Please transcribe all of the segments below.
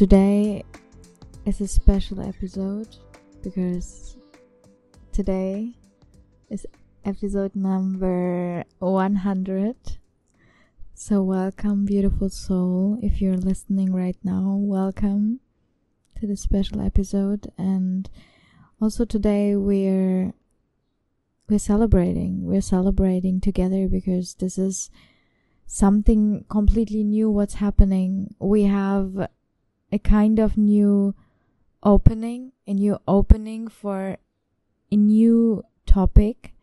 Today is a special episode because today is episode number 100. So, welcome, beautiful soul. If you're listening right now, welcome to the special episode. And also, today we're we're celebrating. We're celebrating together because this is something completely new what's happening. We have a kind of new opening, a new opening for a new topic.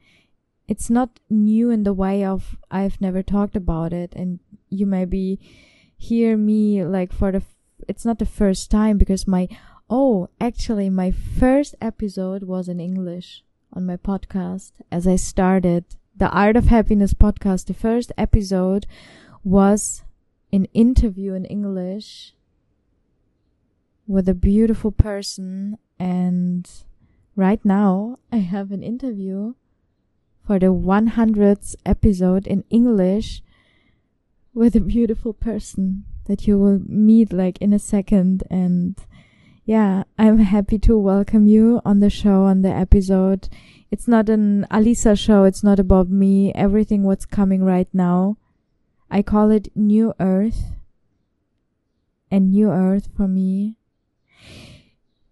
It's not new in the way of I've never talked about it and you maybe hear me like for the f- it's not the first time because my oh actually my first episode was in English on my podcast as I started the Art of Happiness podcast. The first episode was an interview in English with a beautiful person and right now I have an interview for the 100th episode in English with a beautiful person that you will meet like in a second and yeah, I'm happy to welcome you on the show on the episode. It's not an Alica show. It's not about me. Everything what's coming right now. I call it New Earth. And New Earth for me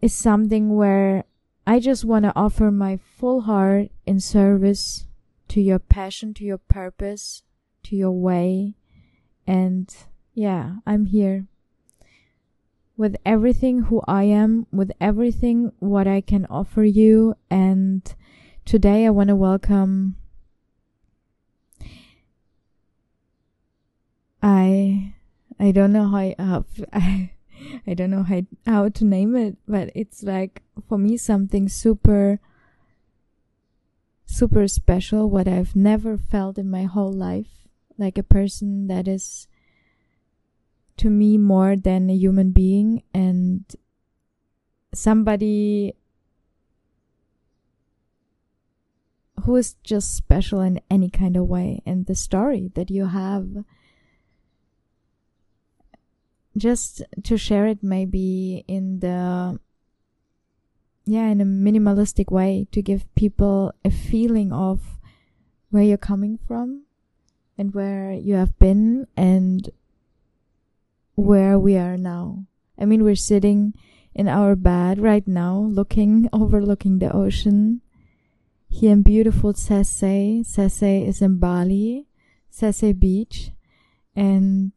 is something where I just want to offer my full heart in service to your passion, to your purpose, to your way. And yeah, I'm here with everything who I am, with everything what I can offer you. And today I want to welcome I I don't know how I, uh, I I don't know how how to name it, but it's like for me something super super special what I've never felt in my whole life, like a person that is to me more than a human being and somebody who is just special in any kind of way. And the story that you have just to share it maybe in the yeah in a minimalistic way to give people a feeling of where you're coming from and where you have been and where we are now i mean we're sitting in our bed right now looking overlooking the ocean here in beautiful Seseh. Seseh is in Bali, Seseh Beach. And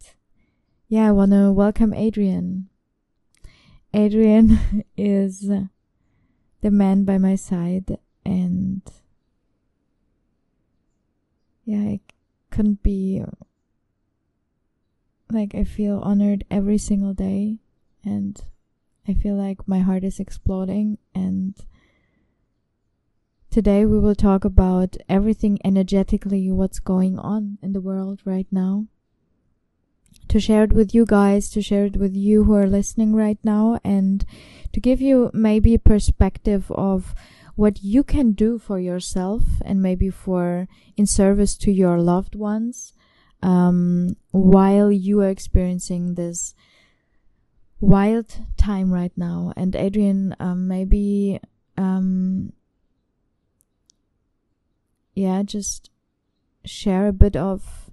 yeah, I want to welcome Adrian. Adrian is the man by my side and yeah, I couldn't be like I feel honored every single day and I feel like my heart is exploding and today we will talk about everything energetically what's going on in the world right now to share it with you guys, to share it with you who are listening right now, and to give you maybe a perspective of what you can do for yourself and maybe for in service to your loved ones um, while you are experiencing this wild time right now. And Adrian, um, maybe, um, yeah, just share a bit of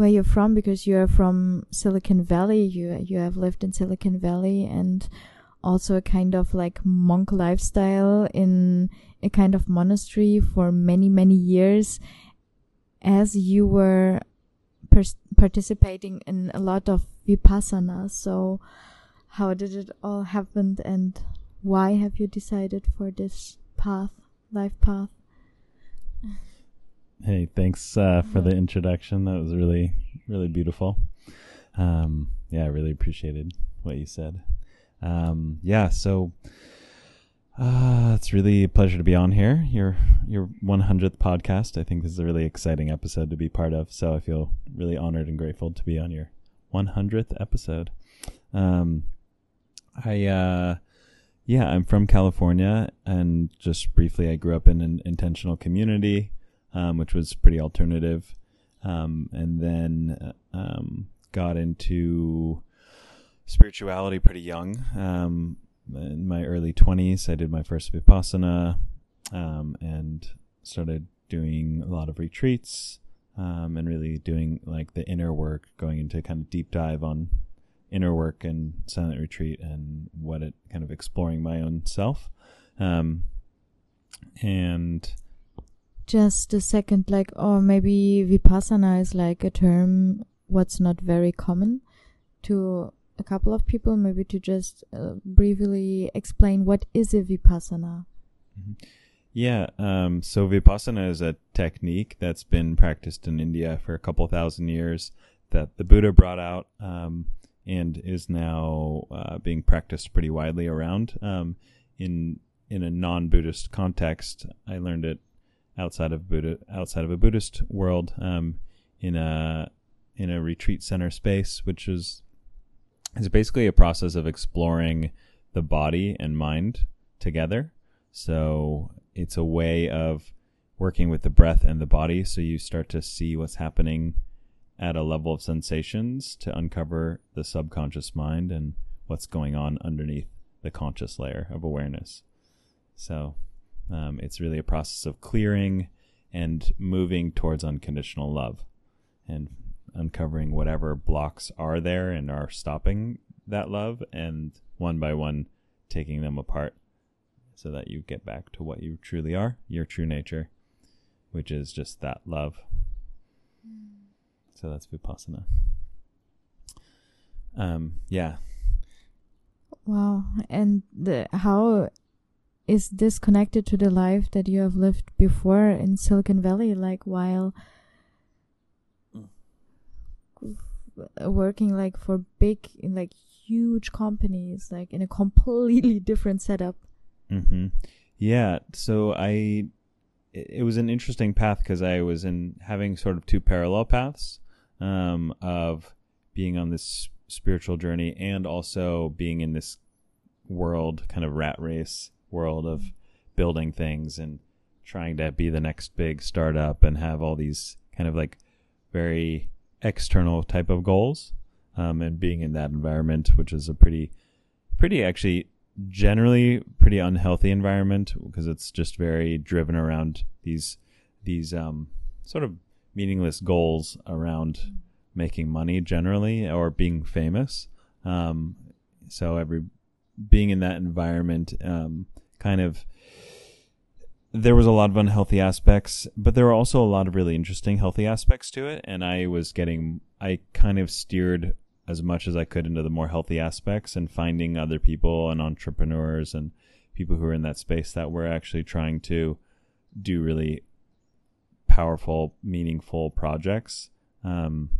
where you're from because you're from Silicon Valley. You you have lived in Silicon Valley and also a kind of like monk lifestyle in a kind of monastery for many many years as you were participating in a lot of vipassana so how did it all happen and why have you decided for this path life path Hey, thanks uh, for the introduction. That was really, really beautiful. Um, yeah, I really appreciated what you said. Um, yeah, so uh, it's really a pleasure to be on here. Your your 100th podcast. I think this is a really exciting episode to be part of. So I feel really honored and grateful to be on your 100th episode. Um, I uh, yeah, I'm from California, and just briefly, I grew up in an intentional community um, which was pretty alternative. Um, and then uh, um, got into spirituality pretty young. Um, in my early 20s, I did my first Vipassana um, and started doing a lot of retreats um, and really doing like the inner work, going into kind of deep dive on inner work and silent retreat and what it kind of exploring my own self. Um, and just a second, like, or maybe Vipassana is like a term what's not very common to a couple of people, maybe to just uh, briefly explain what is a Vipassana. Mm-hmm. Yeah, um, so Vipassana is a technique that's been practiced in India for a couple thousand years that the Buddha brought out um, and is now uh, being practiced pretty widely around. Um, in in a non-Buddhist context, I learned it outside of Buddha outside of a Buddhist world um, in a in a retreat center space, which is is basically a process of exploring the body and mind together. So it's a way of working with the breath and the body. So you start to see what's happening at a level of sensations to uncover the subconscious mind and what's going on underneath the conscious layer of awareness. So um, it's really a process of clearing and moving towards unconditional love and uncovering whatever blocks are there and are stopping that love and one by one taking them apart so that you get back to what you truly are, your true nature, which is just that love. So that's Vipassana. Um, yeah. Wow. And the, how is this connected to the life that you have lived before in Silicon Valley, like while working like for big, like huge companies, like in a completely different setup? Mm-hmm. Yeah. So I, it was an interesting path because I was in having sort of two parallel paths um, of being on this spiritual journey and also being in this world kind of rat race world of building things and trying to be the next big startup and have all these kind of like very external type of goals um, and being in that environment which is a pretty pretty actually generally pretty unhealthy environment because it's just very driven around these these um, sort of meaningless goals around making money generally or being famous. Um, so every being in that environment um, kind of there was a lot of unhealthy aspects, but there were also a lot of really interesting healthy aspects to it. And I was getting, I kind of steered as much as I could into the more healthy aspects and finding other people and entrepreneurs and people who are in that space that were actually trying to do really powerful, meaningful projects. Um,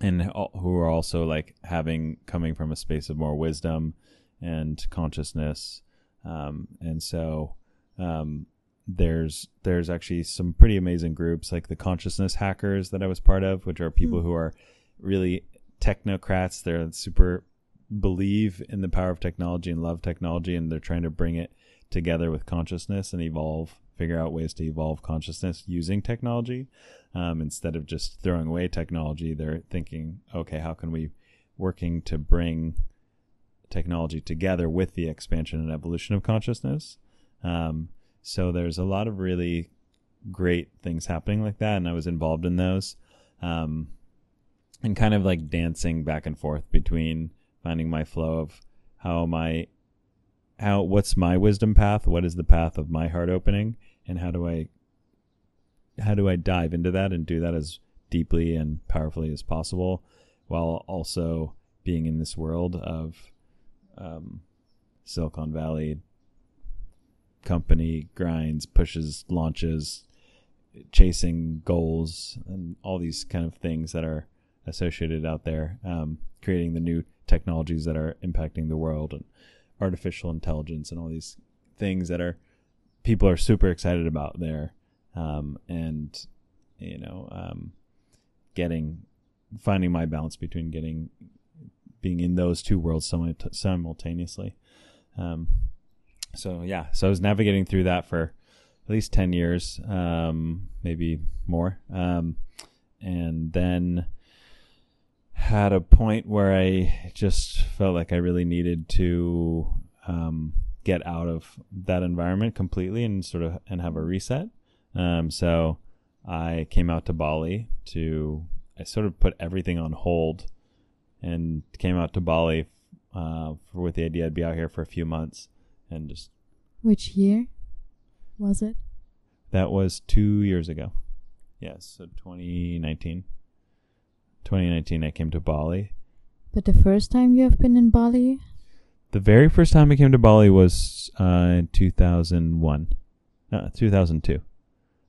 and who are also like having coming from a space of more wisdom and consciousness um, and so um, there's there's actually some pretty amazing groups like the consciousness hackers that I was part of, which are people mm. who are really technocrats. They're super believe in the power of technology and love technology, and they're trying to bring it together with consciousness and evolve, figure out ways to evolve consciousness using technology. Um, instead of just throwing away technology, they're thinking, okay, how can we working to bring technology together with the expansion and evolution of consciousness. Um, so there's a lot of really great things happening like that, and I was involved in those, um, and kind of like dancing back and forth between finding my flow of how am I, how what's my wisdom path, what is the path of my heart opening, and how do I, how do I dive into that and do that as deeply and powerfully as possible, while also being in this world of um, Silicon Valley company grinds, pushes, launches, chasing goals, and all these kind of things that are associated out there, um, creating the new technologies that are impacting the world and artificial intelligence and all these things that are people are super excited about there, um, and you know, um, getting finding my balance between getting being in those two worlds simultaneously. Um, so yeah, so I was navigating through that for at least 10 years, um, maybe more. Um, and then had a point where I just felt like I really needed to um, get out of that environment completely and sort of and have a reset. Um, so I came out to Bali to I sort of put everything on hold and came out to Bali uh, for, with the idea I'd be out here for a few months and just. Which year was it? That was two years ago. Yes, so 2019. 2019, I came to Bali. But the first time you have been in Bali? The very first time I came to Bali was uh, in 2001. Uh, 2002.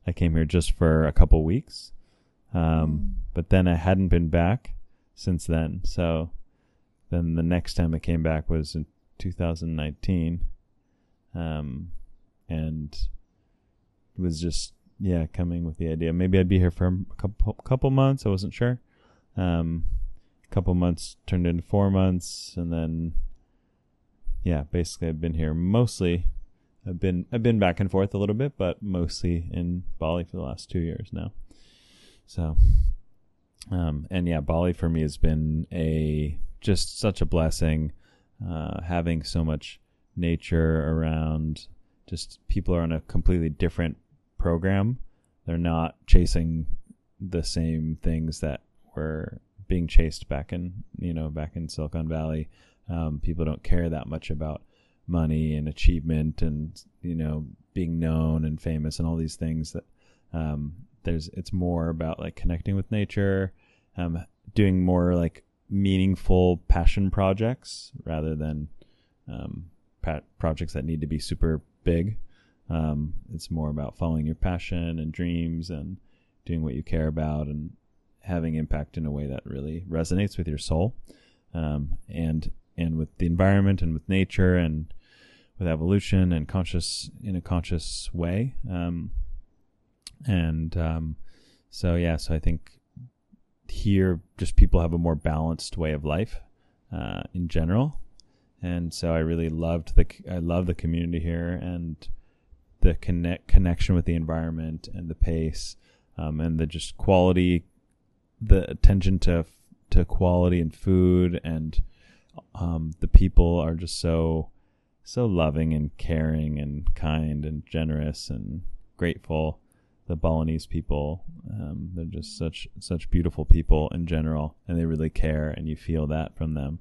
I came here just for a couple weeks. Um, mm. But then I hadn't been back since then. So then the next time I came back was in 2019. Um, and it was just, yeah, coming with the idea. Maybe I'd be here for a couple, couple months. I wasn't sure. Um, a couple months turned into four months. And then yeah, basically I've been here mostly. I've been I've been back and forth a little bit, but mostly in Bali for the last two years now. So, um, and yeah, Bali for me has been a just such a blessing. Uh, having so much nature around, just people are on a completely different program. They're not chasing the same things that were being chased back in you know back in Silicon Valley um, people don't care that much about money and achievement and you know being known and famous and all these things that um, there's it's more about like connecting with nature um, doing more like meaningful passion projects rather than um, pat- projects that need to be super big um, it's more about following your passion and dreams and doing what you care about and having impact in a way that really resonates with your soul um, and and with the environment and with nature and with evolution and conscious in a conscious way. Um, and um, so yeah, so I think here just people have a more balanced way of life uh, in general, and so I really loved the I love the community here and the connect connection with the environment and the pace um, and the just quality, the attention to to quality and food and um, the people are just so so loving and caring and kind and generous and grateful. The Balinese people, um, they're just such such beautiful people in general, and they really care, and you feel that from them.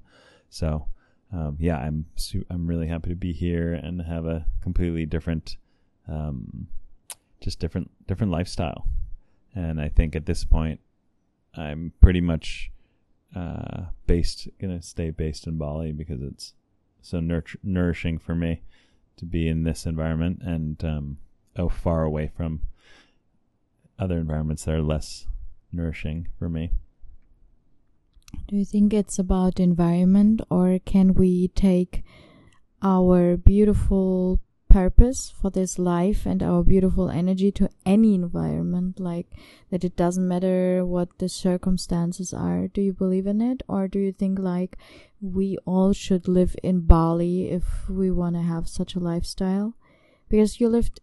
So, um, yeah, I'm su- I'm really happy to be here and have a completely different, um, just different different lifestyle. And I think at this point, I'm pretty much uh, based gonna stay based in Bali because it's so nourishing for me to be in this environment and um, oh far away from other environments that are less nourishing for me. Do you think it's about environment or can we take our beautiful purpose for this life and our beautiful energy to any environment? Like that it doesn't matter what the circumstances are do you believe in it? Or do you think like we all should live in bali if we want to have such a lifestyle? Because you lived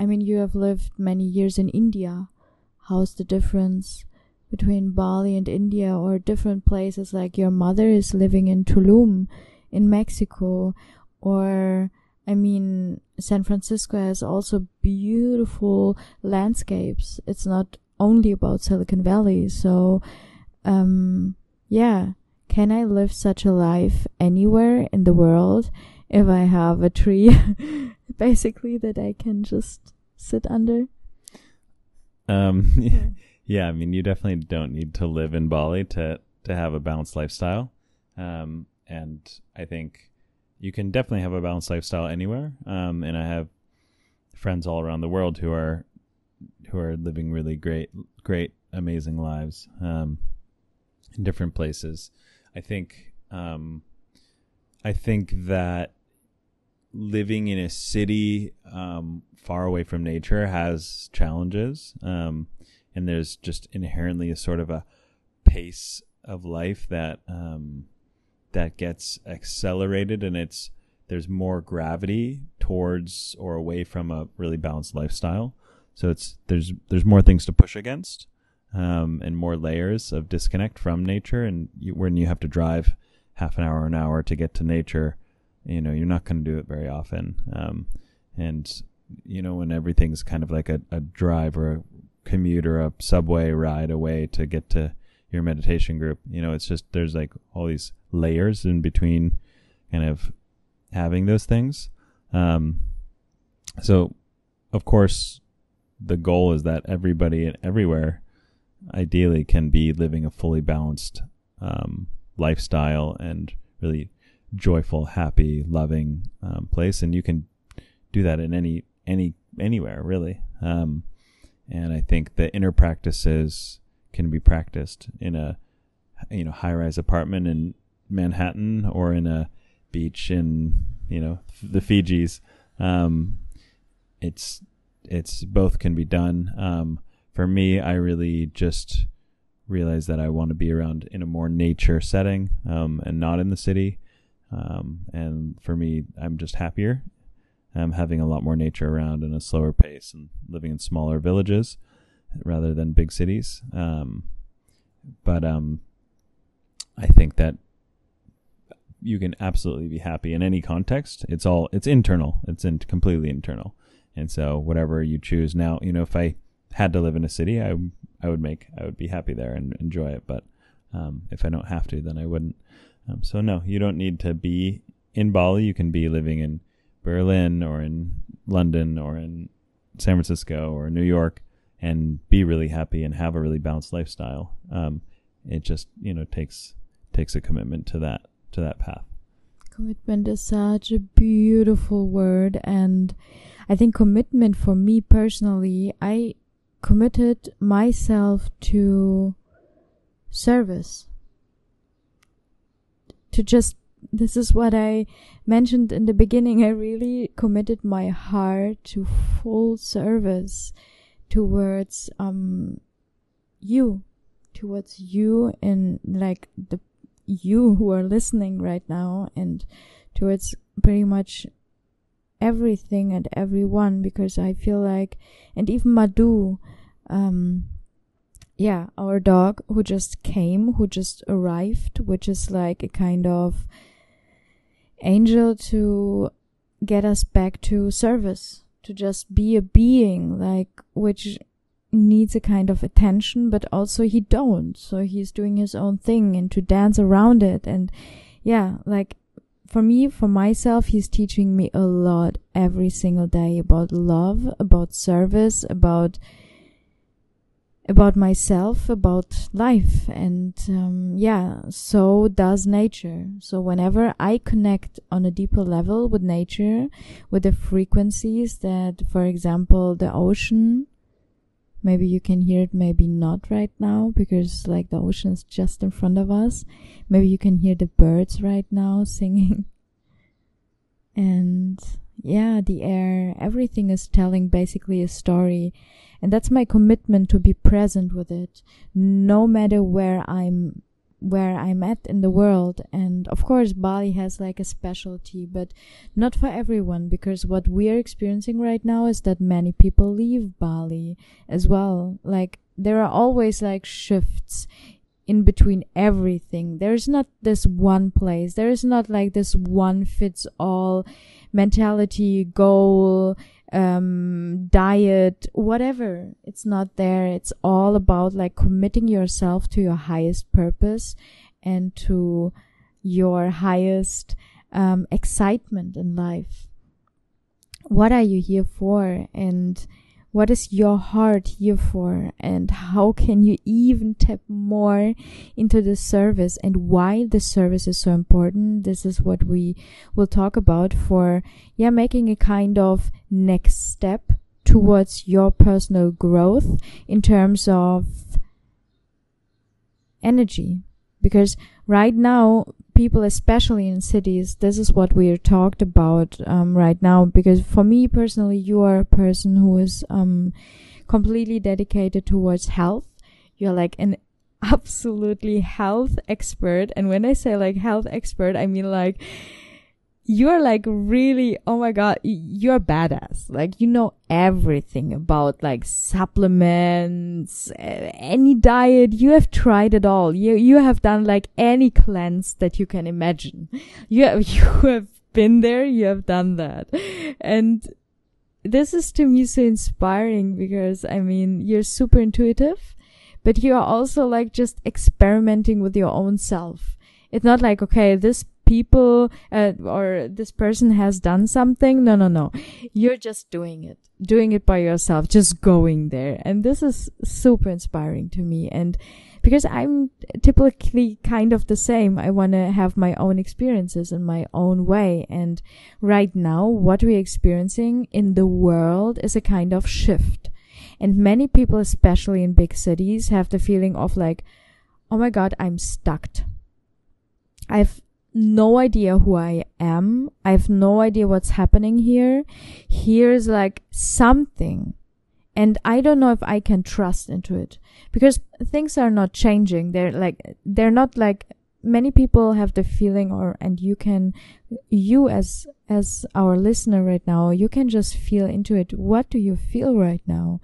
i mean you have lived many years in india how's the difference between bali and india or different places like your mother is living in tulum in mexico or I mean, San Francisco has also beautiful landscapes. It's not only about Silicon Valley. So, um, yeah, can I live such a life anywhere in the world if I have a tree, basically, that I can just sit under? Um, yeah. yeah, I mean, you definitely don't need to live in Bali to, to have a balanced lifestyle. Um, and I think you can definitely have a balanced lifestyle anywhere. Um, and I have friends all around the world who are who are living really great, great, amazing lives um, in different places. I think um, I think that living in a city um, far away from nature has challenges, um, and there's just inherently a sort of a pace of life that um, that gets accelerated and it's there's more gravity towards or away from a really balanced lifestyle. So it's there's there's more things to push against. um, and more layers of disconnect from nature. And you, when you have to drive half an hour, an hour to get to nature, you know, you're not going to do it very often. Um, and, you know, when everything's kind of like a, a drive or a commute or a subway ride away to get to your meditation group, you know, it's just, there's like all these layers in between kind of having those things. Um, so, of course, the goal is that everybody and everywhere ideally can be living a fully balanced um, lifestyle and really joyful, happy, loving um, place, and you can do that in any any anywhere really. Um, and I think the inner practices can be practiced in a you know high rise apartment in Manhattan or in a beach in you know the Fijis. Um, it's it's both can be done. Um, for me, I really just realized that I want to be around in a more nature setting um, and not in the city. Um, and for me, I'm just happier. I'm having a lot more nature around in a slower pace and living in smaller villages rather than big cities. Um, but um, I think that you can absolutely be happy in any context. It's all it's internal. It's in, completely internal. And so whatever you choose now, you know, if I had to live in a city, I I would make I would be happy there and enjoy it. But um, if I don't have to, then I wouldn't. Um, so no, you don't need to be in Bali. You can be living in Berlin or in London or in San Francisco or New York and be really happy and have a really balanced lifestyle. Um, it just you know takes takes a commitment to that to that path. Commitment is such a beautiful word, and I think commitment for me personally, I committed myself to service. To just, this is what I mentioned in the beginning. I really committed my heart to full service towards, um, you, towards you and like the you who are listening right now and towards pretty much everything and everyone because I feel like, and even Madhu, um, yeah, our dog who just came, who just arrived, which is like a kind of angel to get us back to service, to just be a being, like, which needs a kind of attention, but also he don't. So he's doing his own thing and to dance around it. And yeah, like for me, for myself, he's teaching me a lot every single day about love, about service, about about myself, about life, and um, yeah, so does nature. So whenever I connect on a deeper level with nature, with the frequencies that, for example, the ocean maybe you can hear it maybe not right now because like the ocean is just in front of us maybe you can hear the birds right now singing and yeah the air everything is telling basically a story and that's my commitment to be present with it no matter where i'm where I'm at in the world. And of course, Bali has like a specialty, but not for everyone because what we are experiencing right now is that many people leave Bali as well. Like there are always like shifts in between everything. There's not this one place. There is not like this one fits all mentality, goal, um, diet, whatever. It's not there. It's all about like committing yourself to your highest purpose and to your highest um, excitement in life. What are you here for? And what is your heart here for? And how can you even tap more into the service and why the service is so important? This is what we will talk about for, yeah, making a kind of next step towards your personal growth in terms of energy. Because right now, people, especially in cities, this is what we are talked about um, right now. Because for me personally, you are a person who is um, completely dedicated towards health. You're like an absolutely health expert. And when I say like health expert, I mean like you're like really, oh my God, you're badass. Like, you know everything about like supplements, eh, any diet. You have tried it all. You, you have done like any cleanse that you can imagine. You have, you have been there. You have done that. And this is to me so inspiring because I mean, you're super intuitive, but you are also like just experimenting with your own self. It's not like, okay, this people uh, or this person has done something. No, no, no. You're just doing it, doing it by yourself, just going there. And this is super inspiring to me. And because I'm typically kind of the same, I want to have my own experiences in my own way. And right now, what we're experiencing in the world is a kind of shift. And many people, especially in big cities, have the feeling of like, oh my God, I'm stuck. I've no idea who I am. I have no idea what's happening here. Here's like something. And I don't know if I can trust into it because things are not changing. They're like, they're not like many people have the feeling or, and you can, you as, as our listener right now, you can just feel into it. What do you feel right now?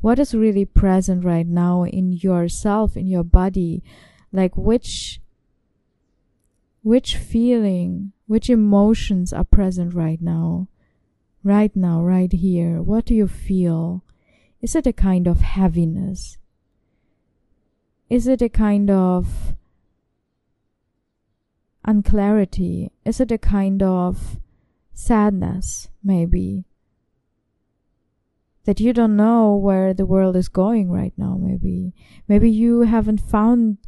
What is really present right now in yourself, in your body? Like which, which feeling, which emotions are present right now? Right now, right here. What do you feel? Is it a kind of heaviness? Is it a kind of unclarity? Is it a kind of sadness, maybe? That you don't know where the world is going right now, maybe. Maybe you haven't found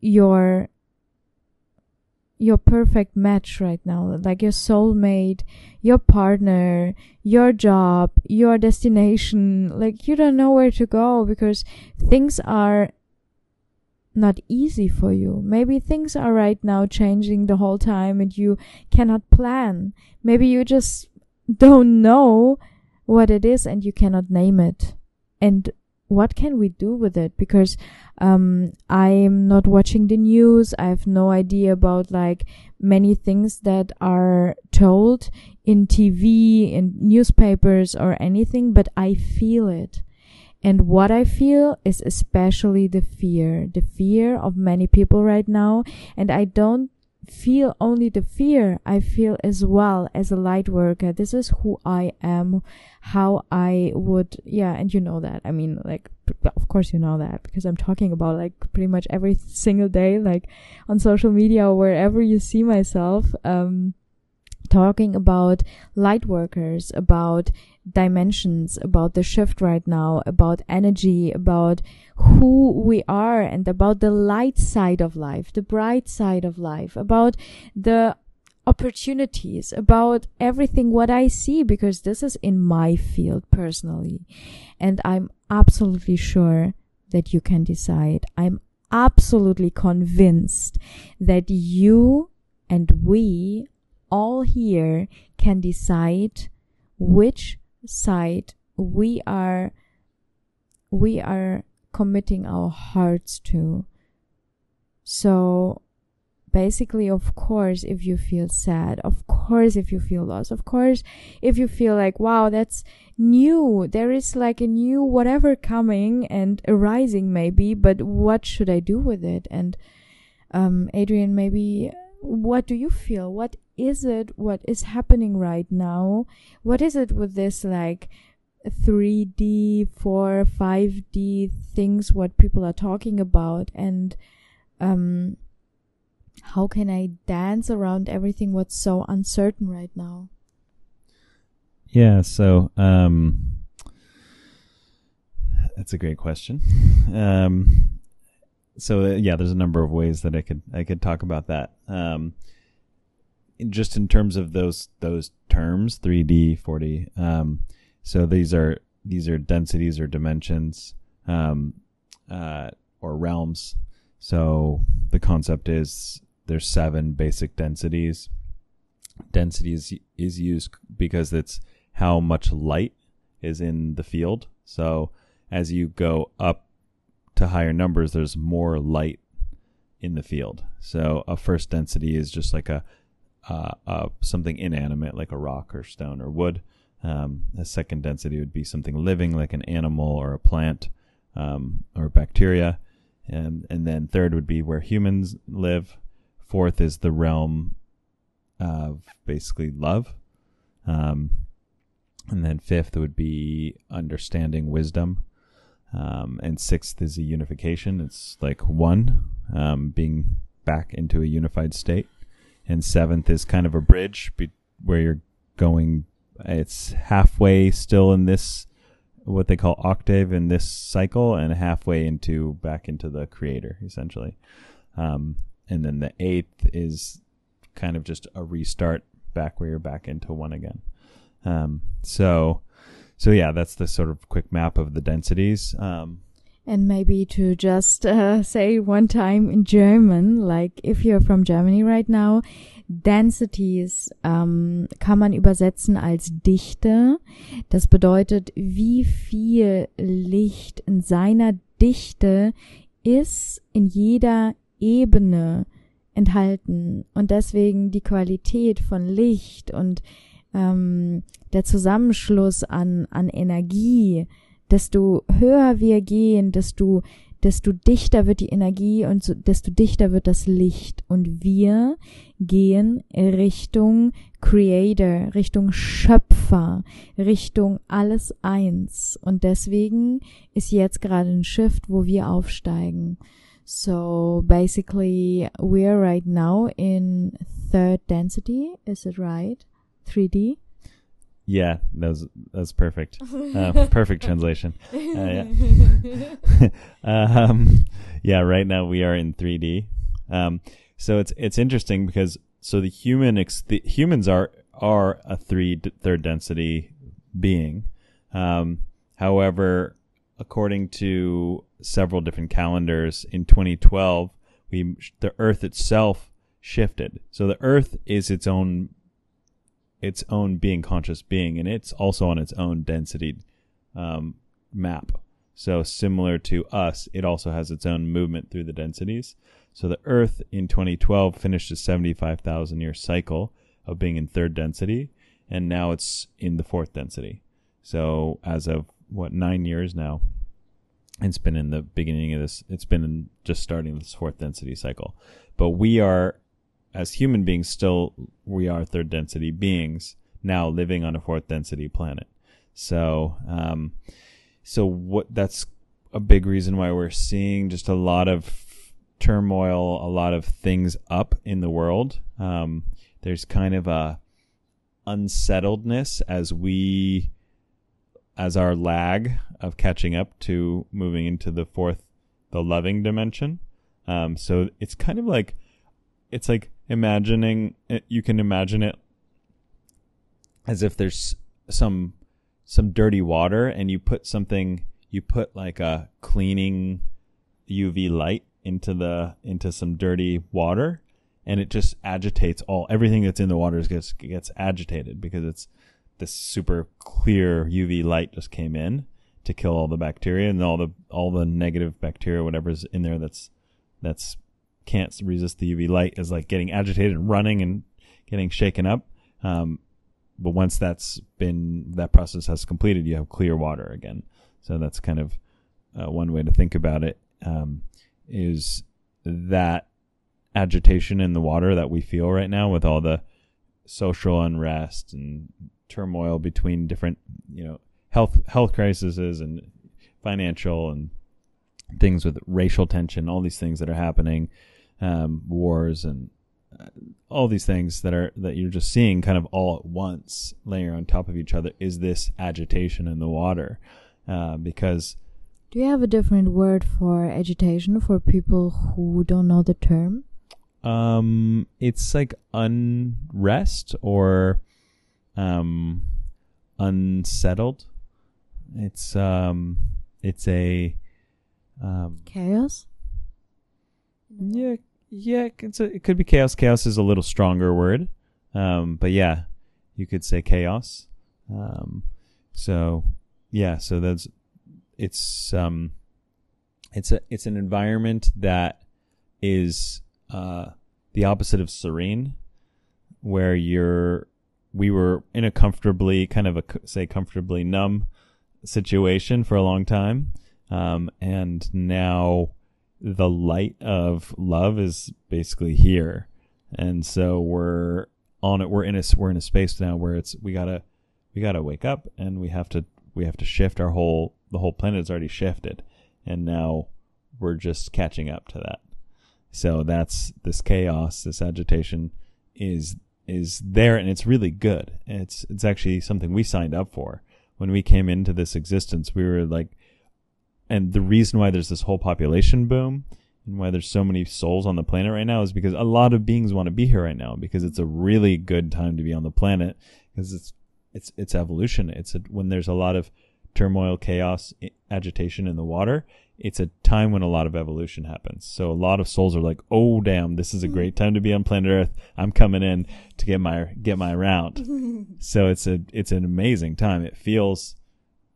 your your perfect match right now, like your soulmate, your partner, your job, your destination. Like you don't know where to go because things are not easy for you. Maybe things are right now changing the whole time and you cannot plan. Maybe you just don't know what it is and you cannot name it. And what can we do with it? Because um, I'm not watching the news. I have no idea about like many things that are told in TV, in newspapers, or anything, but I feel it. And what I feel is especially the fear, the fear of many people right now. And I don't feel only the fear, I feel as well as a light worker. This is who I am, how I would, yeah, and you know that. I mean, like, of course you know that because I'm talking about like pretty much every single day, like on social media or wherever you see myself. Um, talking about light workers, about dimensions, about the shift right now, about energy, about who we are and about the light side of life, the bright side of life, about the opportunities, about everything what I see because this is in my field personally. And I'm absolutely sure that you can decide. I'm absolutely convinced that you and we all here can decide which side we are we are committing our hearts to. So basically of course if you feel sad of course if you feel lost of course if you feel like wow that's new there is like a new whatever coming and arising maybe but what should i do with it? And um adrian maybe what do you feel? What is it? What is happening right now? What is it with this like 3d 4 5d things what people are talking about? And um how can i dance around everything what's so uncertain right now? Yeah so um that's a great question. Um so uh, yeah, there's a number of ways that I could I could talk about that. Um, just in terms of those those terms, 3D, 4D. Um, so these are these are densities or dimensions um, uh, or realms. So the concept is there's seven basic densities. Density is, is used because it's how much light is in the field. So as you go up to higher numbers, there's more light in the field. So a first density is just like a uh, uh, something inanimate like a rock or stone or wood. Um, a second density would be something living like an animal or a plant um, or bacteria. And, and then third would be where humans live. Fourth is the realm of basically love. Um, and then fifth would be understanding wisdom. Um, and sixth is a unification. It's like one, um, being back into a unified state. And seventh is kind of a bridge be- where you're going, it's halfway still in this, what they call octave in this cycle, and halfway into back into the creator, essentially. Um, and then the eighth is kind of just a restart back where you're back into one again. Um, so, so yeah, that's the sort of quick map of the densities. Um, And maybe to just uh, say one time in German, like if you're from Germany right now, Densities ähm, kann man übersetzen als Dichte. Das bedeutet, wie viel Licht in seiner Dichte ist in jeder Ebene enthalten und deswegen die Qualität von Licht und ähm, der Zusammenschluss an, an Energie, desto höher wir gehen, desto, desto dichter wird die Energie und so, desto dichter wird das Licht. Und wir gehen Richtung Creator, Richtung Schöpfer, Richtung alles eins. Und deswegen ist jetzt gerade ein Shift, wo wir aufsteigen. So basically, we're right now in third density. Is it right? 3D. yeah, that's that's perfect. Uh, perfect translation. yeah. um, yeah, right now we are in 3D. Um, so it's it's interesting because so the human ex- the humans are are a three d- third density being. Um, however, according to several different calendars, in 2012, we the Earth itself shifted. So the Earth is its own its own being conscious being, and it's also on its own density um, map. So similar to us, it also has its own movement through the densities. So the Earth in 2012 finished a 75,000 year cycle of being in third density, and now it's in the fourth density. So as of what nine years now, it's been in the beginning of this. It's been just starting this fourth density cycle, but we are as human beings still we are third density beings now living on a fourth density planet. So um so what that's a big reason why we're seeing just a lot of turmoil a lot of things up in the world. Um there's kind of a unsettledness as we as our lag of catching up to moving into the fourth the loving dimension. Um so it's kind of like it's like imagining it, you can imagine it as if there's some some dirty water and you put something you put like a cleaning UV light into the into some dirty water and it just agitates all everything that's in the water gets gets agitated because it's this super clear UV light just came in to kill all the bacteria and all the all the negative bacteria whatever's in there that's that's can't resist the UV light is like getting agitated and running and getting shaken up. Um, but once that's been that process has completed, you have clear water again. So that's kind of uh, one way to think about it. Um, is that agitation in the water that we feel right now with all the social unrest and turmoil between different, you know, health health crises and financial and things with racial tension, all these things that are happening um, wars and uh, all these things that are that you're just seeing kind of all at once layer on top of each other is this agitation in the water uh, because Do you have a different word for agitation for people who don't know the term? um it's like unrest or um unsettled it's um it's a um Chaos? Yeah, yeah, it's a, it could be chaos. Chaos is a little stronger word, um, but yeah, you could say chaos. Um, so yeah, so that's it's um, it's a it's an environment that is uh, the opposite of serene. where you're we were in a comfortably kind of a say comfortably numb situation for a long time um, and now the light of love is basically here. And so we're on it we're in a we're in a space now where it's we gotta we gotta wake up and we have to we have to shift our whole the whole planet's already shifted. And now we're just catching up to that. So that's this chaos this agitation is is there and it's really good. It's it's actually something we signed up for. When we came into this existence we were like and the reason why there's this whole population boom and why there's so many souls on the planet right now is because a lot of beings want to be here right now because it's a really good time to be on the planet because it's it's it's evolution. It's a, when there's a lot of turmoil, chaos, agitation in the water. It's a time when a lot of evolution happens. So a lot of souls are like, "Oh damn, this is a great time to be on planet Earth. I'm coming in to get my get my round." so it's a it's an amazing time. It feels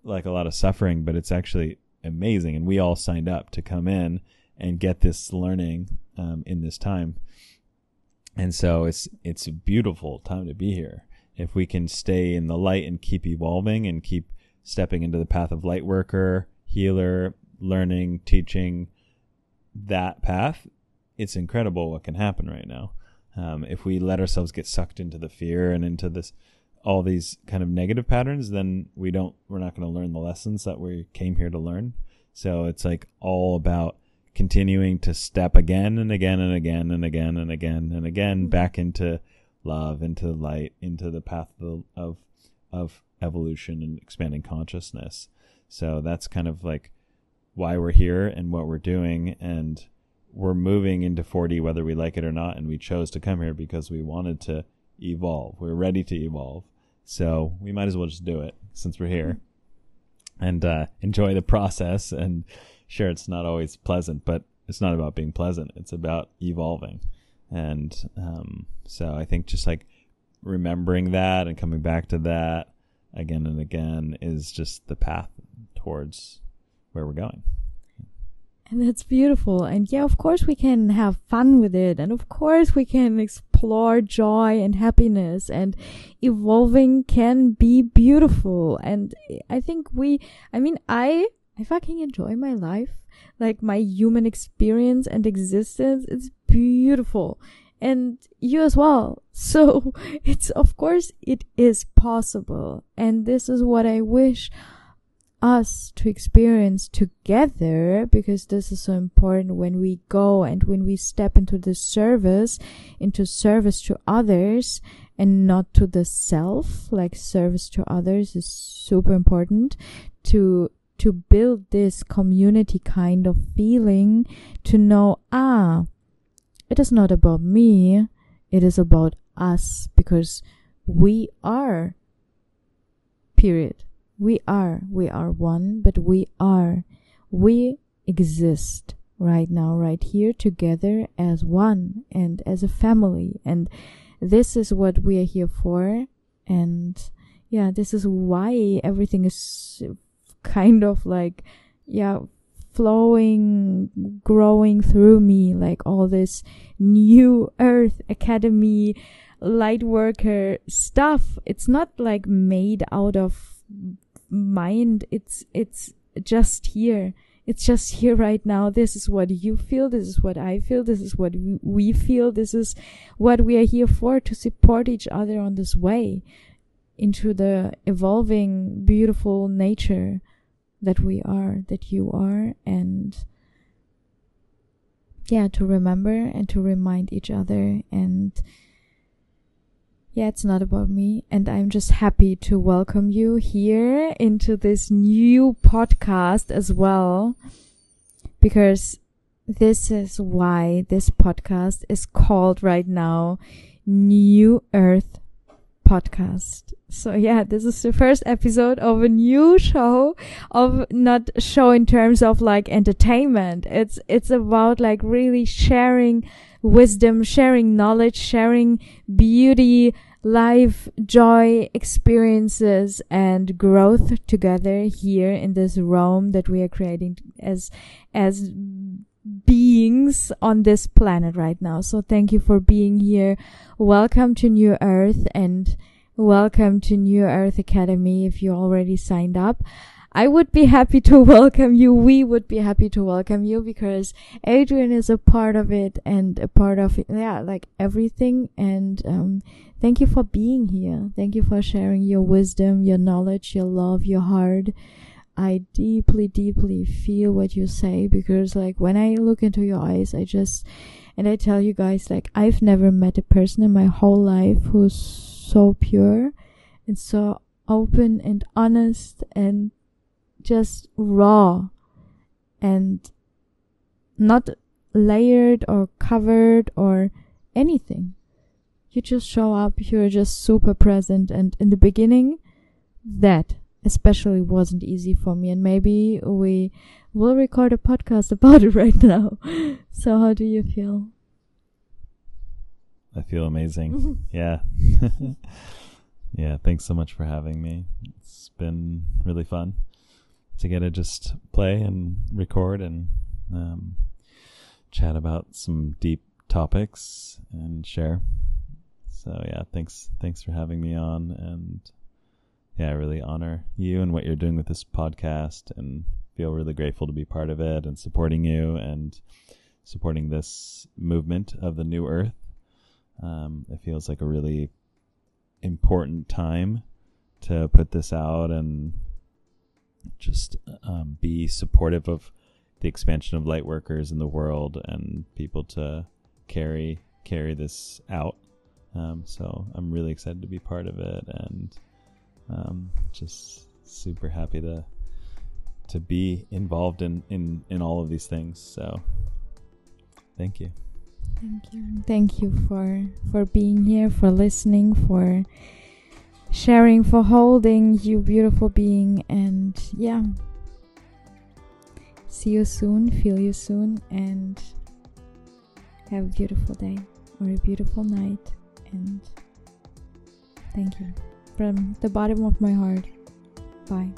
like a lot of suffering, but it's actually amazing. And we all signed up to come in and get this learning um, in this time. And so it's it's a beautiful time to be here. If we can stay in the light and keep evolving and keep stepping into the path of light worker, healer, learning, teaching, that path, it's incredible what can happen right now. Um, if we let ourselves get sucked into the fear and into this all these kind of negative patterns, then we don't we're not going to learn the lessons that we came here to learn. So it's like all about continuing to step again and again and again and again and again and again mm-hmm. back into love, into light, into the path of, of of evolution and expanding consciousness. So that's kind of like why we're here and what we're doing and we're moving into 4D whether we like it or not and we chose to come here because we wanted to evolve. We're ready to evolve. So we might as well just do it since we're here and uh, enjoy the process and sure it's not always pleasant, but it's not about being pleasant. It's about evolving. And um, so I think just like remembering that and coming back to that again and again is just the path towards where we're going. And that's beautiful. And yeah, of course we can have fun with it. And of course we can explore joy and happiness and evolving can be beautiful. And I think we, I mean, I I fucking enjoy my life. Like my human experience and existence. It's beautiful. And you as well. So it's, of course, it is possible. And this is what I wish us to experience together because this is so important when we go and when we step into the service, into service to others and not to the self, like service to others is super important to to build this community kind of feeling to know, ah, it is not about me, it is about us because we are. Period. We are. We are one, but we are. We exist right now, right here together as one and as a family. And this is what we are here for. And yeah, this is why everything is kind of like, yeah, flowing, growing through me, like all this new earth academy light worker stuff. It's not like made out of mind. It's, it's just here. It's just here right now. This is what you feel. This is what I feel. This is what we feel. This is what we are here for to support each other on this way into the evolving, beautiful nature that we are, that you are, and yeah, to remember and to remind each other. And yeah, it's not about me. And I'm just happy to welcome you here into this new podcast as well, because this is why this podcast is called right now New Earth podcast. So yeah, this is the first episode of a new show of not show in terms of like entertainment. It's, it's about like really sharing wisdom, sharing knowledge, sharing beauty, life, joy, experiences and growth together here in this realm that we are creating as, as beings on this planet right now. So thank you for being here. Welcome to New Earth and welcome to New Earth Academy if you already signed up. I would be happy to welcome you. We would be happy to welcome you because Adrian is a part of it and a part of it. Yeah, like everything. And, um, thank you for being here. Thank you for sharing your wisdom, your knowledge, your love, your heart. I deeply, deeply feel what you say because like when I look into your eyes, I just, and I tell you guys, like I've never met a person in my whole life who's so pure and so open and honest and just raw and not layered or covered or anything. You just show up, you're just super present. And in the beginning, that especially wasn't easy for me. And maybe we will record a podcast about it right now. so, how do you feel? I feel amazing. yeah. yeah. Thanks so much for having me. It's been really fun to get to just play and record and um, chat about some deep topics and share. So yeah, thanks thanks for having me on and yeah, I really honor you and what you're doing with this podcast and feel really grateful to be part of it and supporting you and supporting this movement of the new earth. Um, it feels like a really important time to put this out and just um, be supportive of the expansion of light workers in the world and people to carry carry this out. Um, so I'm really excited to be part of it and um, just super happy to to be involved in, in in all of these things. So thank you. Thank you. Thank you for for being here, for listening, for sharing, for holding you beautiful being and yeah. See you soon, feel you soon and have a beautiful day or a beautiful night and thank you from the bottom of my heart. Bye.